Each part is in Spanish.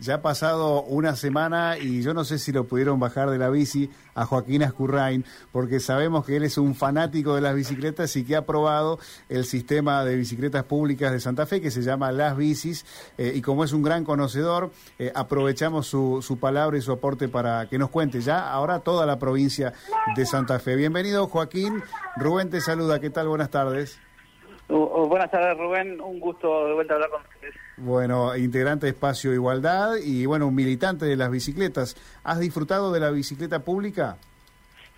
Ya ha pasado una semana y yo no sé si lo pudieron bajar de la bici a Joaquín Ascurrain, porque sabemos que él es un fanático de las bicicletas y que ha probado el sistema de bicicletas públicas de Santa Fe que se llama Las Bicis. Eh, y como es un gran conocedor, eh, aprovechamos su, su palabra y su aporte para que nos cuente ya ahora toda la provincia de Santa Fe. Bienvenido, Joaquín. Rubén te saluda. ¿Qué tal? Buenas tardes. Buenas tardes, Rubén. Un gusto de vuelta a hablar con ustedes. Bueno, integrante de Espacio Igualdad y bueno, un militante de las bicicletas. ¿Has disfrutado de la bicicleta pública?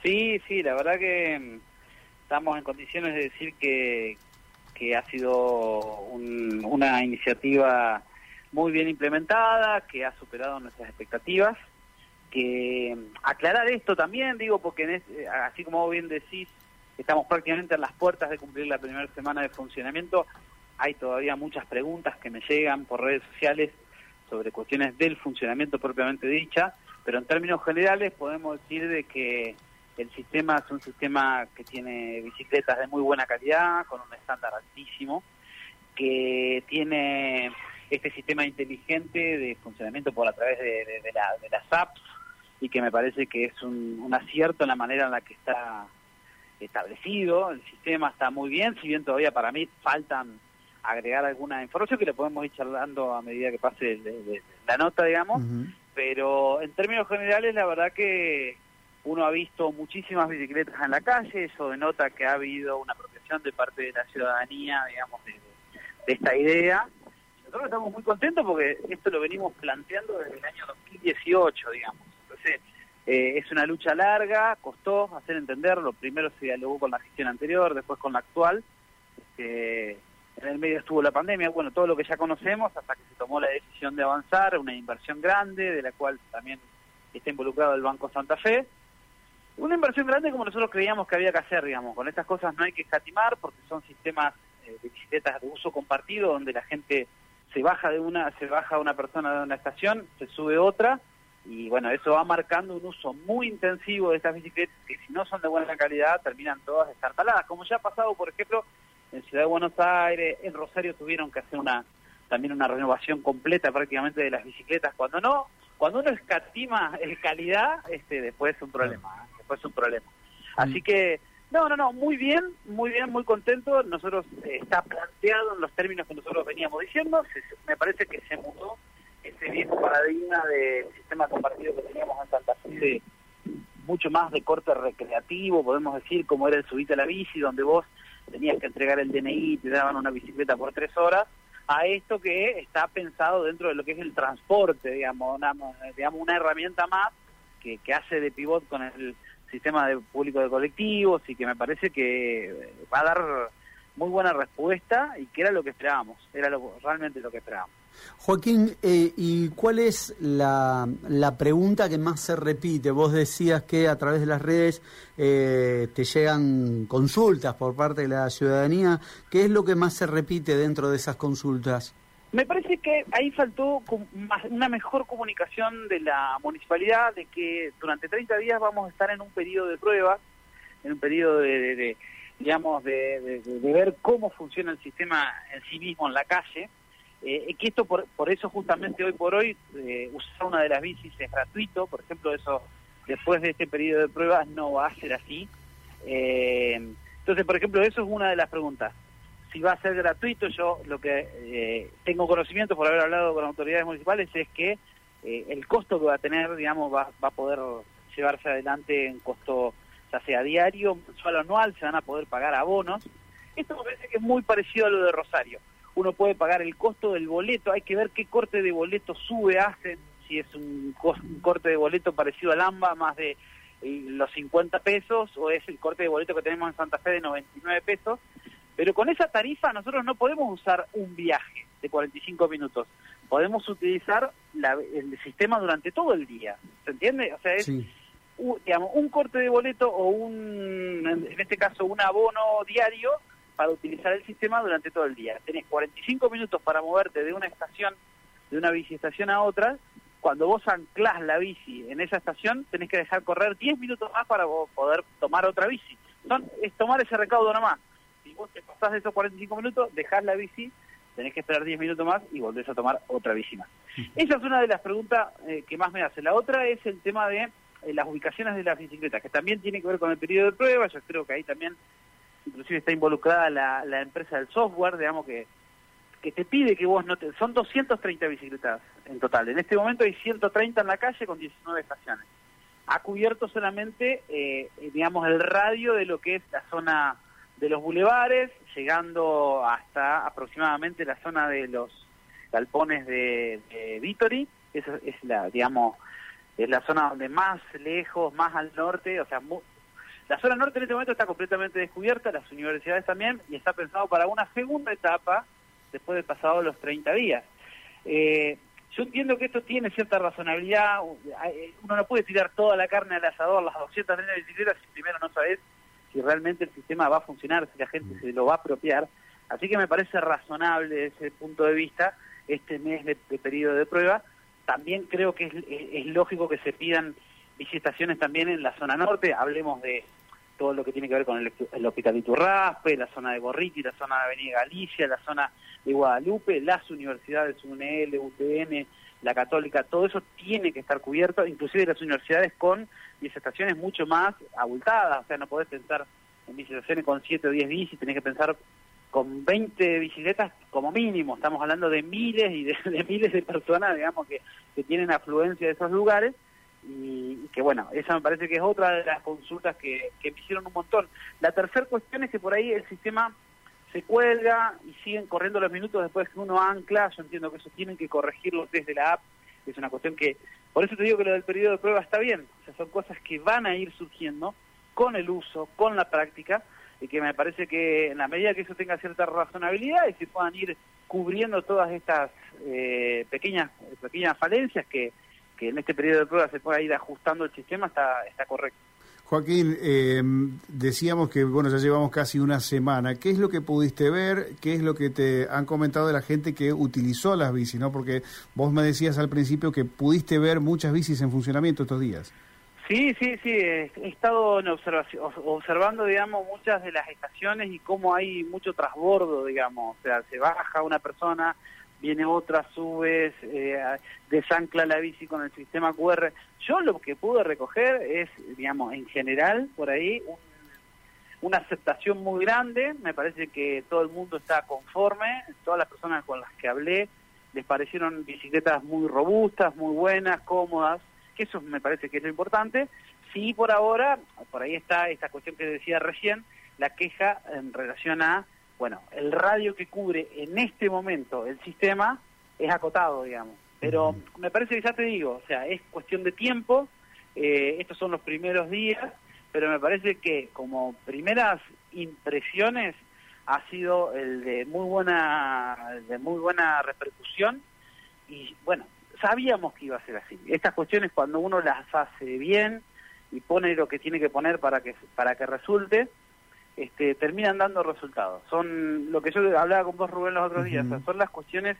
Sí, sí, la verdad que mm, estamos en condiciones de decir que, que ha sido una iniciativa muy bien implementada, que ha superado nuestras expectativas, que mm, aclarar esto también, digo, porque en así como bien decís, estamos prácticamente en las puertas de cumplir la primera semana de funcionamiento, hay todavía muchas preguntas que me llegan por redes sociales sobre cuestiones del funcionamiento propiamente dicha, pero en términos generales podemos decir de que el sistema es un sistema que tiene bicicletas de muy buena calidad, con un estándar altísimo, que tiene este sistema inteligente de funcionamiento por a través de, las apps y que me parece que es un, un acierto en la manera en la que está establecido, el sistema está muy bien, si bien todavía para mí faltan agregar alguna información que le podemos ir charlando a medida que pase la nota, digamos, pero en términos generales la verdad que uno ha visto muchísimas bicicletas en la calle, eso denota que ha habido una protección de parte de la ciudadanía, digamos, de, esta idea. Nosotros estamos muy contentos porque esto lo venimos planteando desde el año 2018, digamos. Eh, es una lucha larga, costó hacer entenderlo. Primero se dialogó con la gestión anterior, después con la actual. Este, en el medio estuvo la pandemia, bueno, todo lo que ya conocemos, hasta que se tomó la decisión de avanzar, una inversión grande, de la cual también está involucrado el Banco Santa Fe. Una inversión grande como nosotros creíamos que había que hacer, digamos, con estas cosas no hay que escatimar porque son sistemas eh, de bicicletas de uso compartido donde la gente se baja de una, se baja una persona de una estación, se sube otra y bueno, eso va marcando un uso muy intensivo de estas bicicletas que si no son de buena calidad terminan todas destartaladas, como ya ha pasado, por ejemplo, en Ciudad de Buenos Aires, en Rosario tuvieron que hacer una también una renovación completa prácticamente de las bicicletas. Cuando no, cuando uno escatima el calidad, este después es un problema, ¿eh? después es un problema. Así mm. que no, no, no, muy bien, muy bien, muy contento. Nosotros eh, está planteado en los términos que nosotros veníamos diciendo. me parece que se mudó ese viejo paradigma del sistema compartido que teníamos en Santa Fe, mucho más de corte recreativo, podemos decir, como era el subite a la bici, donde vos tenías que entregar el DNI, te daban una bicicleta por tres horas, a esto que está pensado dentro de lo que es el transporte, digamos, una, digamos, una herramienta más que, que hace de pivot con el sistema de público de colectivos y que me parece que va a dar muy buena respuesta y que era lo que esperábamos, era lo, realmente lo que esperábamos. Joaquín, eh, ¿y cuál es la, la, pregunta que más se repite? Vos decías que a través de las redes eh, te llegan consultas por parte de la ciudadanía. ¿Qué es lo que más se repite dentro de esas consultas? Me parece que ahí faltó una mejor comunicación de la municipalidad, de que durante 30 días vamos a estar en un periodo de pruebas, en un periodo de, digamos, de, de, ver cómo funciona el sistema en sí mismo en la calle eh, que esto por, por eso justamente hoy por hoy eh, usar una de las bicis es gratuito, por ejemplo, eso después de este periodo de pruebas no va a ser así. Eh, entonces, por ejemplo, eso es una de las preguntas. Si va a ser gratuito, yo lo que eh, tengo conocimiento por haber hablado con autoridades municipales es que el costo que va a tener, digamos, va, va a poder llevarse adelante en costo ya sea diario, mensual o anual, se van a poder pagar abonos. Esto me parece que es muy parecido a lo de Rosario uno puede pagar el costo del boleto, hay que ver qué corte de boleto sube, hace, si es un, corte de boleto parecido al AMBA, más de eh, los 50 pesos, o es el corte de boleto que tenemos en Santa Fe de 99 pesos, pero con esa tarifa nosotros no podemos usar un viaje de 45 minutos, podemos utilizar el sistema durante todo el día, ¿se entiende? O sea, es... digamos, un corte de boleto o un, en este caso, un abono diario para utilizar el sistema durante todo el día. Tenés 45 minutos para moverte de una estación, de una biciestación a otra. Cuando vos anclás la bici en esa estación, tenés que dejar correr 10 minutos más para poder tomar otra bici. Son, es tomar ese recaudo nomás. Si vos te pasás de esos 45 minutos, dejás la bici, tenés que esperar 10 minutos más y volvés a tomar otra bici más. Esa es una de las preguntas eh, que más me hace. La otra es el tema de eh, las ubicaciones de las bicicletas, que también tiene que ver con el periodo de prueba, yo creo que ahí también inclusive está involucrada la, la empresa del software, digamos que que te pide que vos no te... Son 230 bicicletas en total. En este momento hay 130 en la calle con 19 estaciones. Ha cubierto solamente, eh, digamos, el radio de lo que es la zona de los bulevares, llegando hasta aproximadamente la zona de los galpones de, de Vitori. Esa es la, digamos, es la zona donde más lejos, más al norte, o sea, la zona norte en este momento está completamente descubierta, las universidades también, y está pensado para una segunda etapa después de pasado los 30 días. Eh, yo entiendo que esto tiene cierta razonabilidad, uno no puede tirar toda la carne al asador, las 230 bicicletas, si primero no sabes si realmente el sistema va a funcionar, si la gente se lo va a apropiar. Así que me parece razonable desde ese punto de vista este mes de, periodo de prueba. También creo que es, lógico que se pidan visitaciones también en la zona norte, hablemos de todo lo que tiene que ver con el, el Hospital Iturraspe, la zona de Gorriti, la zona de Avenida Galicia, la zona de Guadalupe, las universidades UNL, UTN, la Católica, todo eso tiene que estar cubierto, inclusive las universidades con estaciones mucho más abultadas, o sea, no podés pensar en estaciones con 7 o 10 bicis, tenés que pensar con 20 bicicletas como mínimo, estamos hablando de miles y de, miles de personas, digamos, que, que tienen afluencia de esos lugares, y, que bueno, esa me parece que es otra de las consultas que, me hicieron un montón. La tercera cuestión es que por ahí el sistema se cuelga y siguen corriendo los minutos después que uno ancla, yo entiendo que eso tienen que corregirlo desde la app, es una cuestión que, por eso te digo que lo del periodo de prueba está bien, o sea, son cosas que van a ir surgiendo con el uso, con la práctica, y que me parece que en la medida que eso tenga cierta razonabilidad y se puedan ir cubriendo todas estas eh, pequeñas pequeñas falencias que, que en este periodo de prueba se pueda ir ajustando el sistema, está, está correcto. Joaquín, eh, decíamos que bueno ya llevamos casi una semana. ¿Qué es lo que pudiste ver? ¿Qué es lo que te han comentado de la gente que utilizó las bicis? ¿no? Porque vos me decías al principio que pudiste ver muchas bicis en funcionamiento estos días. Sí, sí, sí. He estado en observando, digamos, muchas de las estaciones y cómo hay mucho trasbordo, digamos. O sea, se baja una persona, viene otra, subes, eh, desancla la bici con el sistema QR. Yo lo que pude recoger es, digamos, en general, por ahí, una aceptación muy grande. Me parece que todo el mundo está conforme. Todas las personas con las que hablé les parecieron bicicletas muy robustas, muy buenas, cómodas, que eso me parece que es lo importante. Sí, por ahora, por ahí está esta cuestión que decía recién, la queja en relación a bueno, el radio que cubre en este momento el sistema es acotado, digamos. Pero me parece que ya te digo, o sea, es cuestión de tiempo, eh, estos son los primeros días, pero me parece que como primeras impresiones ha sido el de muy buena, de muy buena repercusión y bueno, sabíamos que iba a ser así. Estas cuestiones cuando uno las hace bien y pone lo que tiene que poner para que para que resulte, este, terminan dando resultados. Son lo que yo hablaba con vos, Rubén, los otros días, son las cuestiones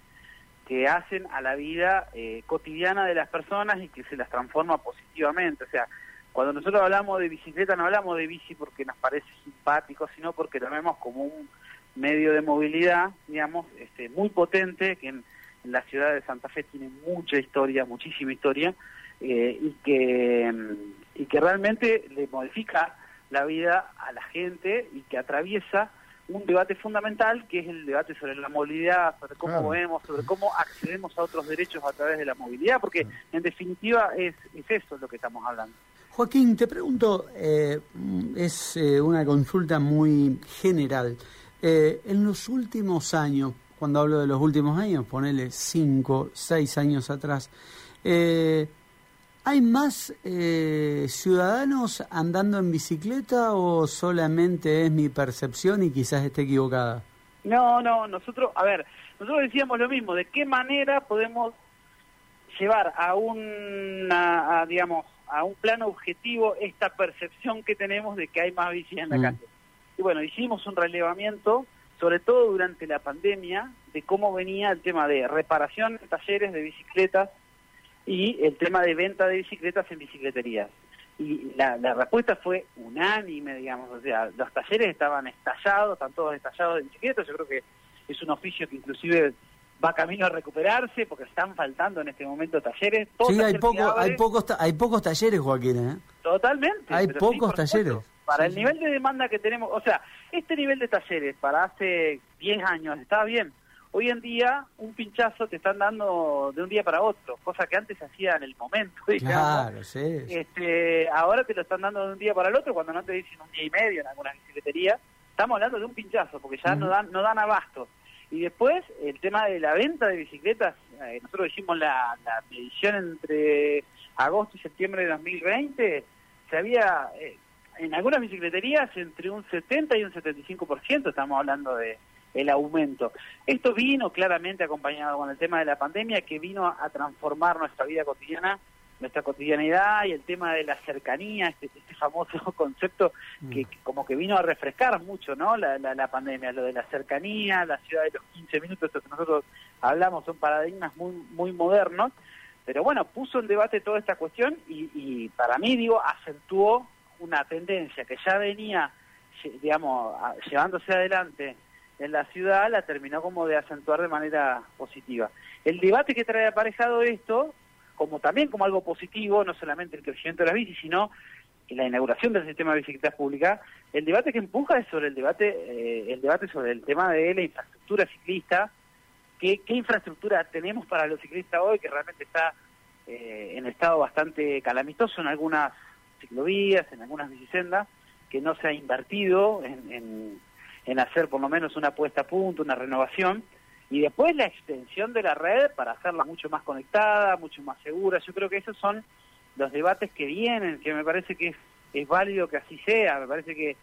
que hacen a la vida eh, cotidiana de las personas y que se las transforma positivamente. O sea, cuando nosotros hablamos de bicicleta, no hablamos de bici porque nos parece simpático, sino porque lo vemos como un medio de movilidad, digamos, este, muy potente, que en, la ciudad de Santa Fe tiene mucha historia, muchísima historia, eh, y, que, y que realmente le modifica la vida a la gente y que atraviesa un debate fundamental que es el debate sobre la movilidad, sobre cómo vemos, sobre cómo accedemos a otros derechos a través de la movilidad, porque en definitiva es, es eso lo que estamos hablando. Joaquín, te pregunto, eh, es eh, una consulta muy general. Eh, en los últimos años, cuando hablo de los últimos años, ponele cinco, seis años atrás, eh, ¿Hay más eh, ciudadanos andando en bicicleta o solamente es mi percepción y quizás esté equivocada? No, no, nosotros, a ver, nosotros decíamos lo mismo, ¿de qué manera podemos llevar a un, digamos, a un plano objetivo esta percepción que tenemos de que hay más bici en la mm. calle? Y bueno, hicimos un relevamiento, sobre todo durante la pandemia, de cómo venía el tema de reparación de talleres de bicicletas y el tema de venta de bicicletas en bicicleterías. Y la, respuesta fue unánime, digamos, o sea, los talleres estaban estallados, están todos estallados de bicicletas, yo creo que es un oficio que inclusive va camino a recuperarse porque están faltando en este momento talleres. sí, hay, poco, hay, pocos, hay pocos talleres, Joaquín. ¿eh? Totalmente. Hay pocos talleres. Para el nivel de demanda que tenemos, o sea, este nivel de talleres para hace 10 años estaba bien. Hoy en día, un pinchazo te están dando de un día para otro, cosa que antes se hacía en el momento. Claro, sí. Este, ahora te lo están dando de un día para el otro, cuando no te dicen un día y medio en algunas bicicleterías. Estamos hablando de un pinchazo, porque ya no dan no dan abasto. Y después, el tema de la venta de bicicletas, eh, nosotros hicimos la, medición entre agosto y septiembre de 2020, se había, eh, en algunas bicicleterías, entre un 70 y un 75%, estamos hablando de el aumento. Esto vino claramente acompañado con el tema de la pandemia, que vino a transformar nuestra vida cotidiana nuestra cotidianidad y el tema de la cercanía, este, este famoso concepto que, mm. como que vino a refrescar mucho no la, la, pandemia, lo de la cercanía, la ciudad de los 15 minutos, esto que nosotros hablamos son paradigmas muy, muy modernos, pero bueno, puso en debate toda esta cuestión y, y para mí, digo, acentuó una tendencia que ya venía, digamos, llevándose adelante en la ciudad, la terminó como de acentuar de manera positiva. El debate que trae aparejado esto como también como algo positivo, no solamente el crecimiento de las bicis, sino la inauguración del sistema de bicicletas públicas, el debate que empuja es sobre el debate, eh, el debate sobre el tema de la infraestructura ciclista, qué, qué infraestructura tenemos para los ciclistas hoy, que realmente está eh, en estado bastante calamitoso en algunas ciclovías, en algunas bicisendas, que no se ha invertido en, en, en hacer por lo menos una puesta a punto, una renovación, y después la extensión de la red para hacerla mucho más conectada, mucho más segura. Yo creo que esos son los debates que vienen, que me parece que es, válido que así sea. Me parece que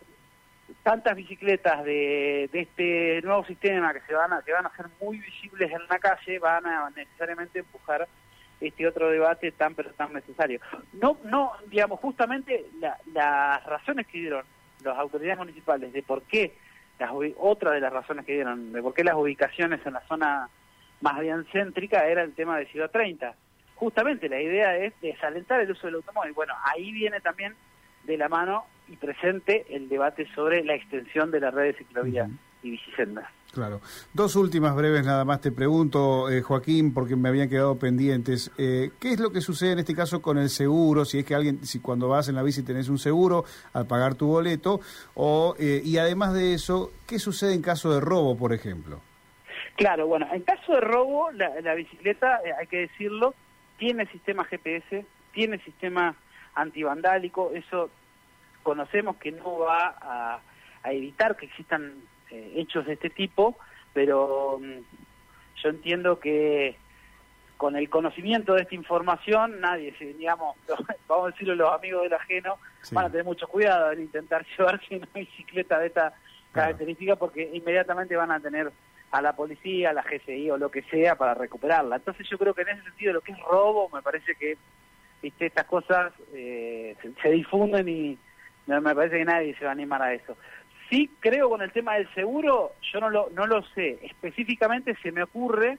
tantas bicicletas de, de este nuevo sistema que se van a que van a ser muy visibles en la calle van a necesariamente empujar este otro debate tan pero tan necesario. No, no, digamos, justamente las razones que dieron las autoridades municipales de por qué otra de las razones que dieron de por qué las ubicaciones en la zona más bien céntrica era el tema de Ciudad 30. Justamente la idea es desalentar el uso del automóvil. Bueno, ahí viene también de la mano y presente el debate sobre la extensión de la red de ciclovías y. Claro. Dos últimas breves nada más te pregunto, eh, Joaquín, porque me habían quedado pendientes. Eh, ¿Qué es lo que sucede en este caso con el seguro? Si es que alguien, si cuando vas en la bici tenés un seguro al pagar tu boleto, o eh, y además de eso, ¿qué sucede en caso de robo, por ejemplo? Claro, bueno, en caso de robo, la, la bicicleta, hay que decirlo, tiene sistema GPS, tiene sistema antivandálico, eso conocemos que no va a, a evitar que existan eh, hechos de este tipo, pero mm, yo entiendo que con el conocimiento de esta información, nadie, digamos, vamos a decirlo los amigos del ajeno, van a tener mucho cuidado en intentar llevarse una bicicleta de esta característica porque inmediatamente van a tener a la policía, a la GCI o lo que sea para recuperarla. Entonces yo creo que en ese sentido lo que es robo, me parece que ¿viste? estas cosas eh, se, difunden y me parece que nadie se va a animar a eso. Sí creo con el tema del seguro, yo no lo, no lo sé. Específicamente se me ocurre,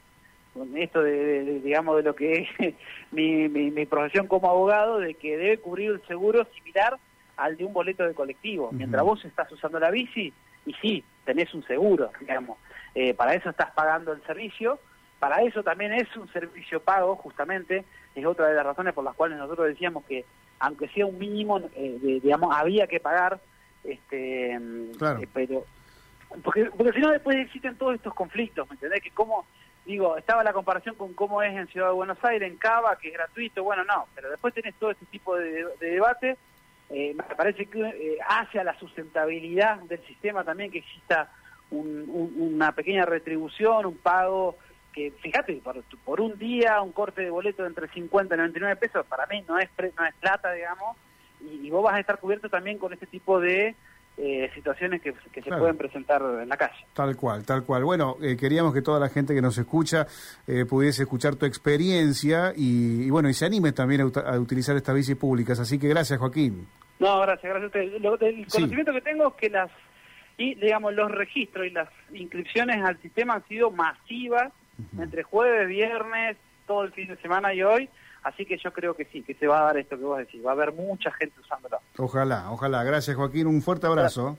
con esto de, digamos, de lo que es mi, mi, profesión como abogado, de que debe cubrir el seguro similar al de un boleto de colectivo. Mientras vos estás usando la bici, y sí, tenés un seguro, digamos. Eh, para eso estás pagando el servicio, para eso también es un servicio pago, justamente, es otra de las razones por las cuales nosotros decíamos que, aunque sea un mínimo, eh, digamos, había que pagar este eh, pero porque, porque si no después existen todos estos conflictos, ¿me entendés? Que como, digo, estaba la comparación con cómo es en Ciudad de Buenos Aires, en Cava, que es gratuito, bueno, no, pero después tenés todo este tipo de, debate, eh, me parece que eh, hace a la sustentabilidad del sistema también que exista una pequeña retribución, un pago que, fíjate, por, por un día un corte de boleto de entre 50 y 99 pesos, para mí no es, no es plata, digamos, y, vos vas a estar cubierto también con este tipo de eh, situaciones que, se pueden presentar en la calle. Tal cual, tal cual. Bueno, eh, queríamos que toda la gente que nos escucha eh, pudiese escuchar tu experiencia y, bueno, y se anime también a, utilizar estas bicis públicas. Así que gracias, Joaquín. No, gracias, gracias a usted. el conocimiento que tengo es que las, y digamos, los registros y las inscripciones al sistema han sido masivas entre jueves, viernes, todo el fin de semana y hoy. Así que yo creo que sí, que se va a dar esto que vos decís, va a haber mucha gente usándolo. Ojalá, ojalá. Gracias Joaquín, un fuerte abrazo.